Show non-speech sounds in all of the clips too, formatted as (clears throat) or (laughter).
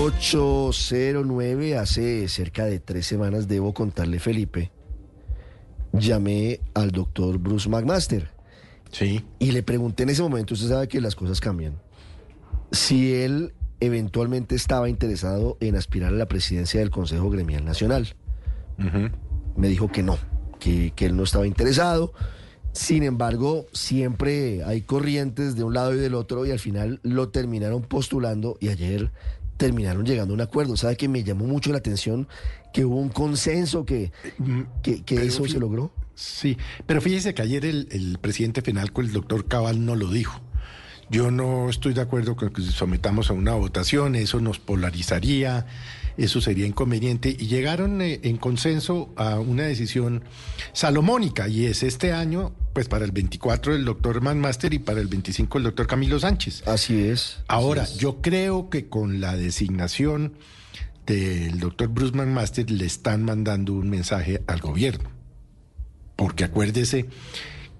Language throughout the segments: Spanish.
809, hace cerca de tres semanas, debo contarle, Felipe, llamé al doctor Bruce McMaster. Sí. Y le pregunté en ese momento, usted sabe que las cosas cambian, si él eventualmente estaba interesado en aspirar a la presidencia del Consejo Gremial Nacional. Me dijo que no, que, que él no estaba interesado. Sin embargo, siempre hay corrientes de un lado y del otro y al final lo terminaron postulando y ayer terminaron llegando a un acuerdo. ¿Sabe que me llamó mucho la atención que hubo un consenso que, que, que Pero eso se logró? Sí, pero fíjese que ayer el, el presidente Fenalco, el doctor Cabal, no lo dijo. Yo no estoy de acuerdo con que sometamos a una votación, eso nos polarizaría, eso sería inconveniente. Y llegaron eh, en consenso a una decisión salomónica, y es este año, pues para el 24 el doctor Manmaster y para el 25 el doctor Camilo Sánchez. Así es. Ahora, así es. yo creo que con la designación del doctor Bruce McMaster le están mandando un mensaje al gobierno. Porque acuérdese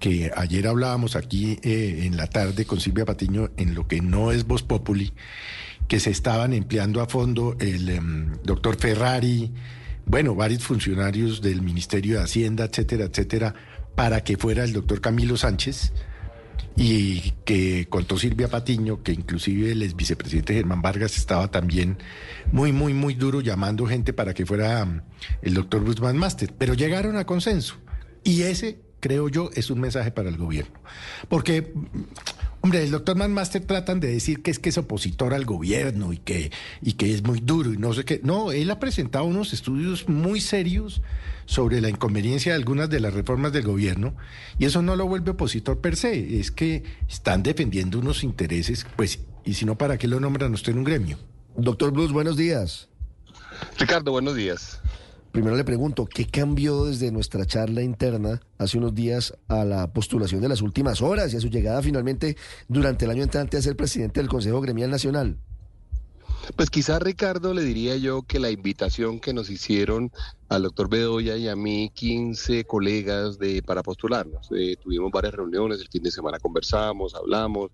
que ayer hablábamos aquí eh, en la tarde con Silvia Patiño en lo que no es Voz Populi, que se estaban empleando a fondo el em, doctor Ferrari, bueno, varios funcionarios del Ministerio de Hacienda, etcétera, etcétera, para que fuera el doctor Camilo Sánchez y que contó Silvia Patiño, que inclusive el ex vicepresidente Germán Vargas estaba también muy, muy, muy duro llamando gente para que fuera mm, el doctor Guzmán Master, pero llegaron a consenso. Y ese, creo yo, es un mensaje para el gobierno. Porque, mm, hombre, el doctor Master tratan de decir que es que es opositor al gobierno y que, y que es muy duro y no sé qué. No, él ha presentado unos estudios muy serios sobre la inconveniencia de algunas de las reformas del gobierno y eso no lo vuelve opositor per se, es que están defendiendo unos intereses, pues, y si no, ¿para qué lo nombran usted en un gremio? Doctor Bruce, buenos días. Ricardo, buenos días. Primero le pregunto, ¿qué cambió desde nuestra charla interna hace unos días a la postulación de las últimas horas y a su llegada finalmente durante el año entrante a ser presidente del Consejo Gremial Nacional? Pues quizá Ricardo le diría yo que la invitación que nos hicieron al doctor Bedoya y a mí, 15 colegas de para postularnos. Eh, tuvimos varias reuniones, el fin de semana conversamos, hablamos,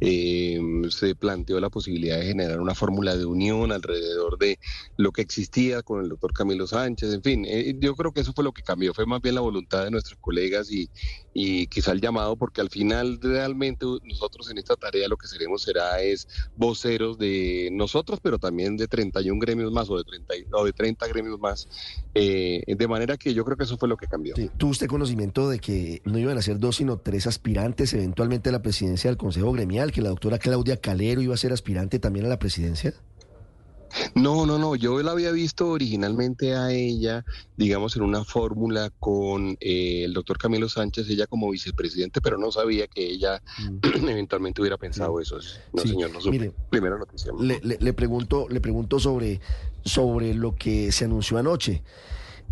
eh, se planteó la posibilidad de generar una fórmula de unión alrededor de lo que existía con el doctor Camilo Sánchez, en fin, eh, yo creo que eso fue lo que cambió, fue más bien la voluntad de nuestros colegas y, y quizá el llamado, porque al final realmente nosotros en esta tarea lo que seremos será es voceros de nosotros, pero también de 31 gremios más o de 30, y- o de 30 gremios más. Eh, de manera que yo creo que eso fue lo que cambió. ¿Tuvo usted conocimiento de que no iban a ser dos, sino tres aspirantes eventualmente a la presidencia del Consejo Gremial, que la doctora Claudia Calero iba a ser aspirante también a la presidencia? No, no, no, yo la había visto originalmente a ella, digamos, en una fórmula con eh, el doctor Camilo Sánchez, ella como vicepresidente, pero no sabía que ella (clears throat) eventualmente hubiera pensado eso. No, Sí, señor, no supe. mire, Primera noticia. Le, le- le pregunto, le pregunto sobre, sobre lo que se anunció anoche.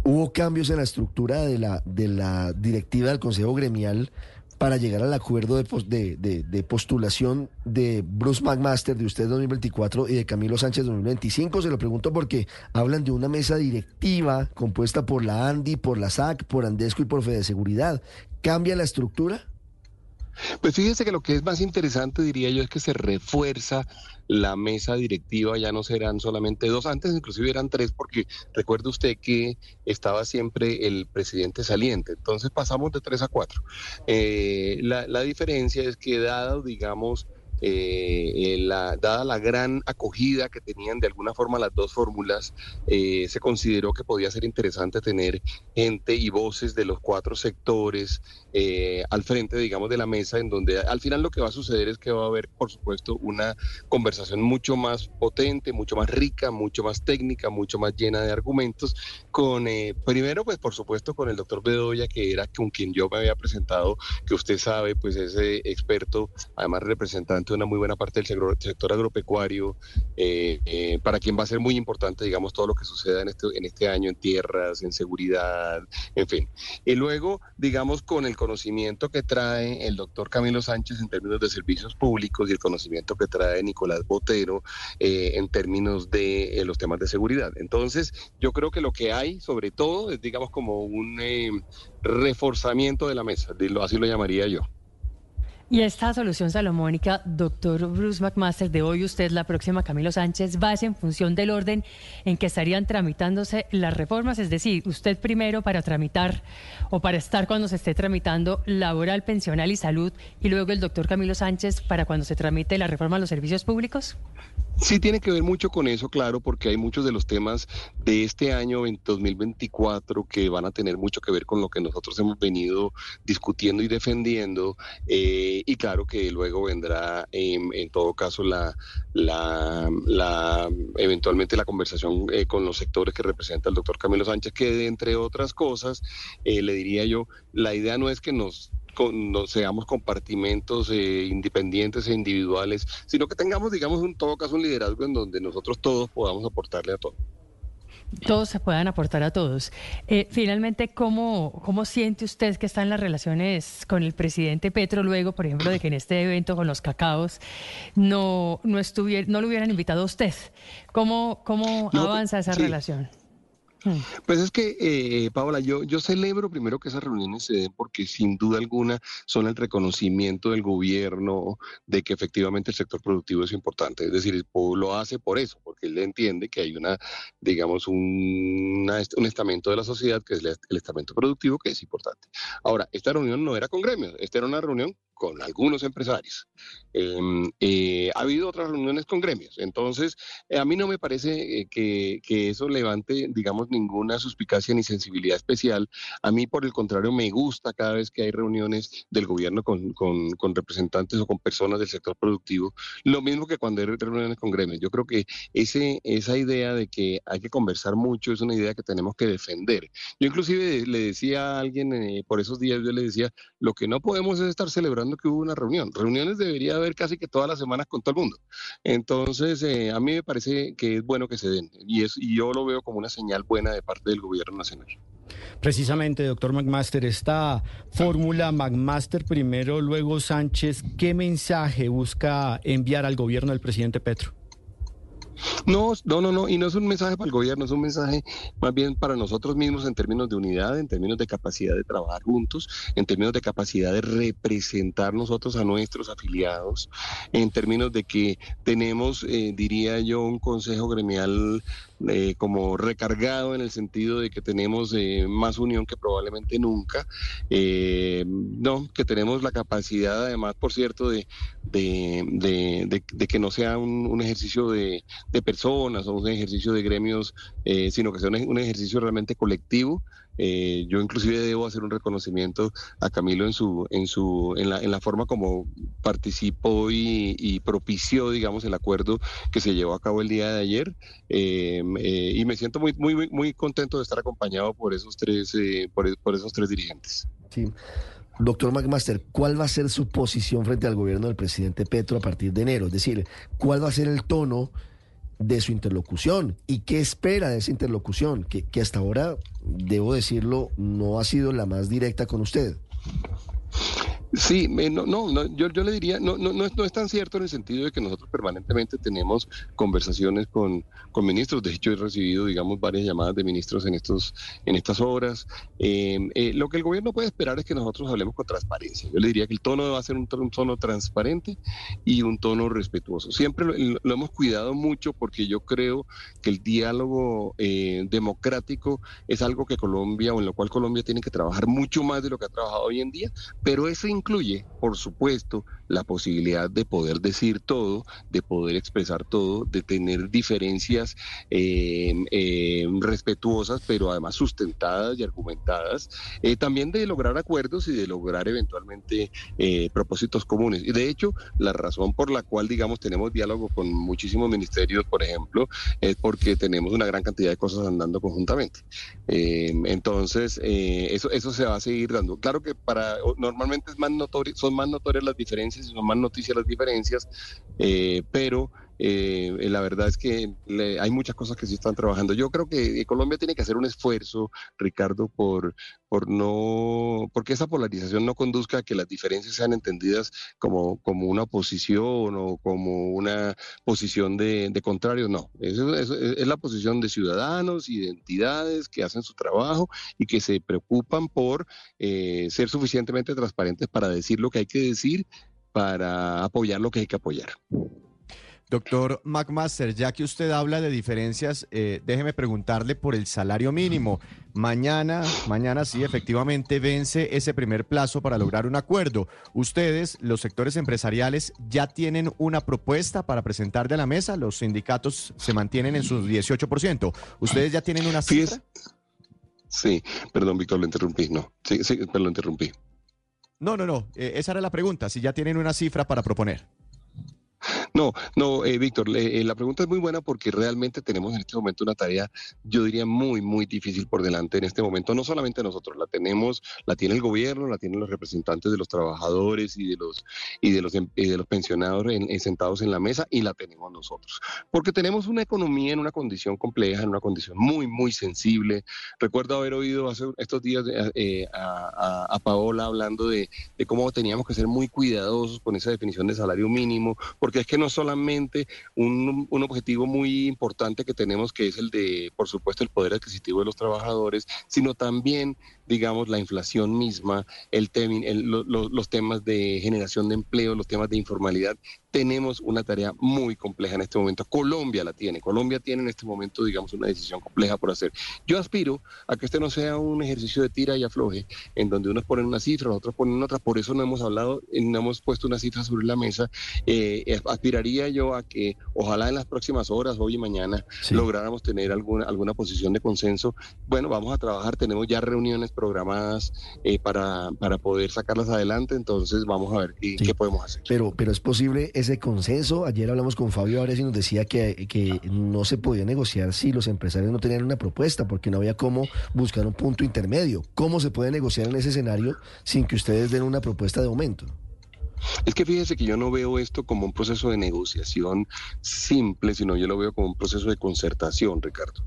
¿Hubo cambios en la estructura de la, de la directiva del Consejo Gremial para llegar al acuerdo de, de, de- de postulación de Bruce McMaster de usted 2024 y de Camilo Sánchez 2025? Se lo pregunto porque hablan de una mesa directiva compuesta por la ANDI, por la SAC, por Andesco y por Fede Seguridad. ¿Cambia la estructura? Pues fíjese que lo que es más interesante, diría yo, es que se refuerza la mesa directiva, ya no serán solamente dos, antes inclusive eran tres, porque recuerde usted que estaba siempre el presidente saliente, entonces pasamos de tres a cuatro. Eh, la, la diferencia es que dado, digamos, eh, eh, la, dada la gran acogida que tenían de alguna forma las dos fórmulas, eh, se consideró que podía ser interesante tener gente y voces de los cuatro sectores eh, al frente, digamos, de la mesa, en donde al final lo que va a suceder es que va a haber, por supuesto, una conversación mucho más potente, mucho más rica, mucho más técnica, mucho más llena de argumentos, con, eh, primero, pues por supuesto, con el doctor Bedoya, que era con quien yo me había presentado, que usted sabe, pues es eh, experto, además representante de una muy buena parte del sector, sector agropecuario, eh, eh, para quien va a ser muy importante, digamos, todo lo que suceda en este, en este año en tierras, en seguridad, en fin. Y luego, digamos, con el conocimiento que trae el doctor Camilo Sánchez en términos de servicios públicos y el conocimiento que trae Nicolás Botero eh, en términos de eh, los temas de seguridad. Entonces, yo creo que lo que hay, sobre todo, es, digamos, como un eh, reforzamiento de la mesa, así lo llamaría yo. Y esta solución salomónica, doctor Bruce McMaster, de hoy usted, la próxima Camilo Sánchez, va en función del orden en que estarían tramitándose las reformas, es decir, usted primero para tramitar o para estar cuando se esté tramitando laboral, pensional y salud, y luego el doctor Camilo Sánchez para cuando se tramite la reforma a los servicios públicos. Sí, tiene que ver mucho con eso, claro, porque hay muchos de los temas de este año 2024 que van a tener mucho que ver con lo que nosotros hemos venido discutiendo y defendiendo. Eh, y claro que luego vendrá, en, todo caso, la, la, eventualmente la conversación eh, con los sectores que representa el doctor Camilo Sánchez, que entre otras cosas, eh, le diría yo, la idea no es que nos no seamos compartimentos eh, independientes e individuales, sino que tengamos, digamos, en todo caso un liderazgo en donde nosotros todos podamos aportarle a todos todos se puedan aportar a todos. Eh, finalmente, ¿cómo, ¿cómo siente usted que están las relaciones con el presidente Petro luego, por ejemplo, de que en este evento con los cacaos no, no, estuviera, no lo hubieran invitado a usted? ¿Cómo, cómo avanza esa relación? Mm. Pues es que, eh, Paola, yo, yo celebro primero que esas reuniones se den porque sin duda alguna son el reconocimiento del gobierno de que efectivamente el sector productivo es importante. Es decir, el pueblo lo hace por eso, porque él entiende que hay una, digamos, un, estamento de la sociedad que es el estamento productivo que es importante. Ahora, esta reunión no era con gremios, esta era una reunión con algunos empresarios. Em, eh, ha habido otras reuniones con gremios, entonces eh, a mí no me parece eh, que, eso levante, digamos, ninguna suspicacia ni sensibilidad especial. A mí, por el contrario, me gusta cada vez que hay reuniones del gobierno con, con representantes o con personas del sector productivo, lo mismo que cuando hay reuniones con gremios. Yo creo que ese, esa idea de que hay que conversar mucho es una idea que tenemos que defender. Yo inclusive le decía a alguien por esos días, yo le decía, lo que no podemos es estar celebrando que hubo una reunión. Reuniones debería haber casi que todas las semanas con todo el mundo. Entonces, eh, a mí me parece que es bueno que se den y, y yo lo veo como una señal buena de parte del gobierno nacional. Precisamente, doctor McMaster, esta fórmula McMaster primero, luego Sánchez, ¿qué mensaje busca enviar al gobierno del presidente Petro? No, no, no, no, y no es un mensaje para el gobierno, es un mensaje más bien para nosotros mismos en términos de unidad, en términos de capacidad de trabajar juntos, en términos de capacidad de representar nosotros a nuestros afiliados, en términos de que tenemos, eh, diría yo, un consejo gremial eh, como recargado en el sentido de que tenemos eh, más unión que probablemente nunca, no, que tenemos la capacidad además, por cierto, de, de, que no sea un ejercicio de de personas o un ejercicio de gremios, eh, sino que sea un, ejercicio realmente colectivo. Eh, yo inclusive debo hacer un reconocimiento a Camilo en su, en su, en la, en la forma como participó y, propició, digamos, el acuerdo que se llevó a cabo el día de ayer. Eh, y me siento muy, muy, muy contento de estar acompañado por esos tres, por, por esos tres dirigentes. Sí. Doctor McMaster, ¿cuál va a ser su posición frente al gobierno del presidente Petro a partir de enero? Es decir, ¿cuál va a ser el tono de su interlocución y qué espera de esa interlocución, que, que hasta ahora, debo decirlo, no ha sido la más directa con usted. Sí, no, no, yo, yo le diría, no, no, no, es, no tan cierto en el sentido de que nosotros permanentemente tenemos conversaciones con, con ministros. De hecho, he recibido, digamos, varias llamadas de ministros en estos, en estas horas. Em, eh, lo que el gobierno puede esperar es que nosotros hablemos con transparencia. Yo le diría que el tono va a ser un, tono transparente y un tono respetuoso. Siempre lo, hemos cuidado mucho porque yo creo que el diálogo eh, democrático es algo que Colombia o en lo cual Colombia tiene que trabajar mucho más de lo que ha trabajado hoy en día, pero eso incluye, por supuesto, la posibilidad de poder decir todo, de poder expresar todo, de tener diferencias em, em, respetuosas, pero además sustentadas y argumentadas, eh, también de lograr acuerdos y de lograr eventualmente eh, propósitos comunes. Y de hecho, la razón por la cual, digamos, tenemos diálogo con muchísimos ministerios, por ejemplo, es porque tenemos una gran cantidad de cosas andando conjuntamente. Em, entonces, eh, eso, eso se va a seguir dando. Claro que para normalmente es más son más notorias las diferencias y son más noticias las diferencias, eh, pero eh, la verdad es que hay muchas cosas que sí están trabajando. Yo creo que Colombia tiene que hacer un esfuerzo, Ricardo, por, por no, porque esa polarización no conduzca a que las diferencias sean entendidas como, como una oposición o como una posición de, de contrario. No, eso, es la posición de ciudadanos y de entidades que hacen su trabajo y que se preocupan por eh, ser suficientemente transparentes para decir lo que hay que decir para apoyar lo que hay que apoyar. Doctor McMaster, ya que usted habla de diferencias, eh, déjeme preguntarle por el salario mínimo. Mañana, mañana sí, efectivamente vence ese primer plazo para lograr un acuerdo. Ustedes, los sectores empresariales, ya tienen una propuesta para presentar de la mesa. Los sindicatos se mantienen en sus 18%. ¿Ustedes ya tienen una cifra? Sí, perdón, Víctor, lo interrumpí. No, sí, sí, perdón, lo interrumpí. No, no, no. Eh, esa era la pregunta, si ya tienen una cifra para proponer. No, no, eh, Víctor, eh, la pregunta es muy buena porque realmente tenemos en este momento una tarea, yo diría, muy, muy difícil por delante en este momento. No solamente nosotros, la tenemos, la tiene el gobierno, la tienen los representantes de los trabajadores y de los y de los, em, de los pensionados sentados en la mesa y la tenemos nosotros. Porque tenemos una economía en una condición compleja, en una condición muy, muy sensible. Recuerdo haber oído hace estos días eh, a, Paola hablando de, de cómo teníamos que ser muy cuidadosos con esa definición de salario mínimo, porque es que no solamente un, un, objetivo muy importante que tenemos, que es el de, por supuesto, el poder adquisitivo de los trabajadores, sino también digamos, la inflación misma, el, los temas de generación de empleo, los temas de informalidad. Tenemos una tarea muy compleja en este momento. Colombia la tiene. Colombia tiene en este momento, digamos, una decisión compleja por hacer. Yo aspiro a que este no sea un ejercicio de tira y afloje, en donde unos ponen una cifra, otros ponen otra. Por eso no hemos hablado, no hemos puesto una cifra sobre la mesa. Eh, aspiraría yo a que, ojalá en las próximas horas, hoy y mañana, lográramos tener alguna, alguna posición de consenso. Bueno, vamos a trabajar. Tenemos ya reuniones programadas eh, para, para poder sacarlas adelante, entonces vamos a ver qué, podemos hacer. Pero, pero es posible ese consenso. Ayer hablamos con Fabio Ares y nos decía que, que no se podía negociar si los empresarios no tenían una propuesta, porque no había cómo buscar un punto intermedio. ¿Cómo se puede negociar en ese escenario sin que ustedes den una propuesta de aumento? Es que fíjese que yo no veo esto como un proceso de negociación simple, sino yo lo veo como un proceso de concertación, Ricardo.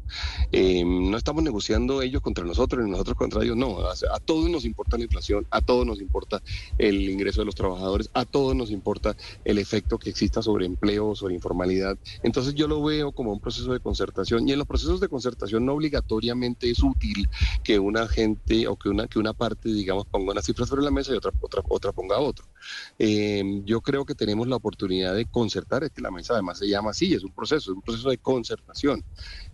Eh, no estamos negociando ellos contra nosotros ni nosotros contra ellos, no. A, todos nos importa la inflación, a todos nos importa el ingreso de los trabajadores, a todos nos importa el efecto que exista sobre empleo, sobre informalidad. Entonces yo lo veo como un proceso de concertación y en los procesos de concertación no obligatoriamente es útil que una gente o que una, que una parte, digamos, ponga una cifra sobre la mesa y otra, otra, otra ponga otro. Eh, yo creo que tenemos la oportunidad de concertar, es que la mesa además se llama así, es un proceso, es un proceso de concertación.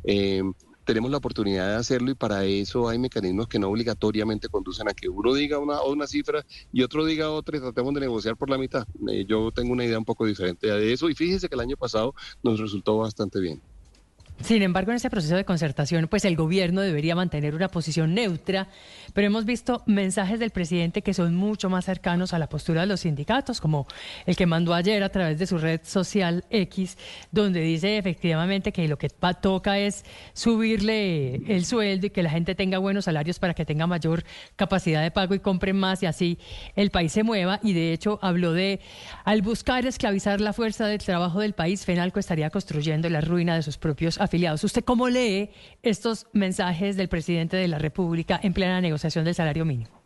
Eh, tenemos la oportunidad de hacerlo y para eso hay mecanismos que no obligatoriamente conducen a que uno diga una, una cifra y otro diga otra y tratemos de negociar por la mitad. Eh, yo tengo una idea un poco diferente de eso y fíjese que el año pasado nos resultó bastante bien. Sin embargo, en ese proceso de concertación, pues el gobierno debería mantener una posición neutra, pero hemos visto mensajes del presidente que son mucho más cercanos a la postura de los sindicatos, como el que mandó ayer a través de su red social X, donde dice efectivamente que lo que toca es subirle el sueldo y que la gente tenga buenos salarios para que tenga mayor capacidad de pago y compre más y así el país se mueva. Y de hecho habló de, al buscar esclavizar la fuerza del trabajo del país, Fenalco estaría construyendo la ruina de sus propios afiliados. ¿Usted cómo lee estos mensajes del presidente de la República en plena negociación del salario mínimo?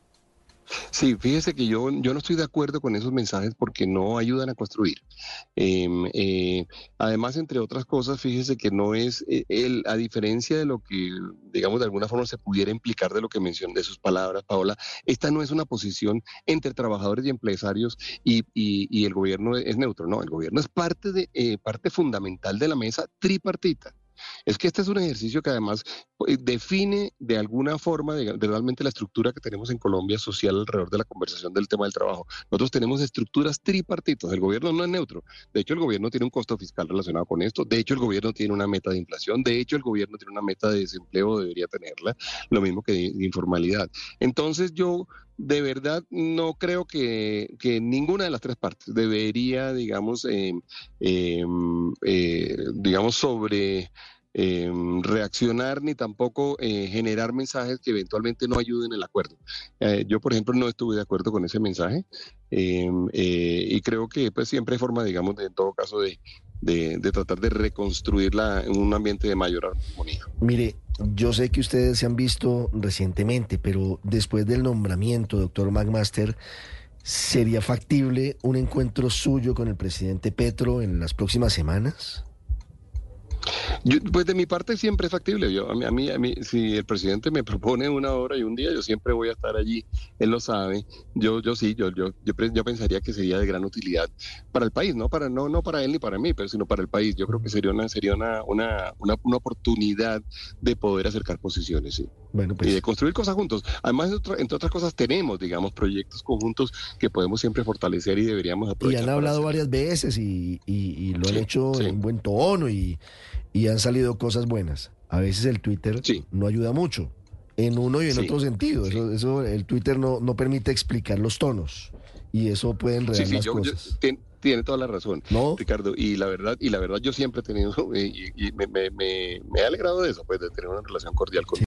Sí, fíjese que yo, yo no estoy de acuerdo con esos mensajes porque no ayudan a construir. Em, eh, además, entre otras cosas, fíjese que no es, eh, el, a diferencia de lo que, digamos, de alguna forma se pudiera implicar de lo que mencioné, de sus palabras, Paola, esta no es una posición entre trabajadores y empresarios y, y, el gobierno es neutro, no, el gobierno es parte, de, eh, parte fundamental de la mesa tripartita. Es que este es un ejercicio que además eh, define de alguna forma realmente la estructura que tenemos en Colombia social alrededor de la conversación del tema del trabajo. Nosotros tenemos estructuras tripartitas. El gobierno no es neutro. De hecho, el gobierno tiene un costo fiscal relacionado con esto. De hecho, el gobierno tiene una meta de inflación. De hecho, el gobierno tiene una meta de desempleo, debería tenerla. Lo mismo que de, informalidad. Entonces, yo de verdad no creo que, ninguna de las tres partes debería, digamos, eh, em, eh, digamos, sobre em, reaccionar ni tampoco eh, generar mensajes que eventualmente no ayuden el acuerdo. yo, por ejemplo, no estuve de acuerdo con ese mensaje em, y creo que pues siempre hay forma, digamos, de, en todo caso de, de, tratar de reconstruirla en un ambiente de mayor armonía. Mire, yo sé que ustedes se han visto recientemente, pero después del nombramiento, doctor McMaster, ¿sería factible un encuentro suyo con el presidente Petro en las próximas semanas? Yo, pues de mi parte siempre es factible. Yo, a mí, a mí, a mí, si el presidente me (laughs) propone una hora y un día, yo siempre voy a estar allí. Él lo sabe. Yo, yo sí, yo, yo, yo, yo pensaría que sería de gran utilidad para el país, no para, no, no para él ni para mí, pero sino para el país. Yo creo que sería una, sería una, una, una, una oportunidad de poder acercar posiciones, sí. Bueno, pues. Y de construir cosas juntos. Además, entre otras cosas, tenemos, digamos, proyectos conjuntos que podemos siempre fortalecer y deberíamos Y aprovechar. han para hablado hacer. varias veces y, y- y lo han hecho sí. en buen tono y, y han salido cosas buenas. A veces el Twitter Sí. no ayuda mucho, en uno y en otro sentido. Eso, eso el Twitter no, no permite explicar los tonos y eso puede enredar Sí, sí, las yo, yo- cosas. tien- tiene toda la razón. ¿No? Ricardo, y la verdad, y la verdad yo siempre he tenido, (laughs) y, y- y me, me- me- me he alegrado de eso, pues de tener una relación cordial con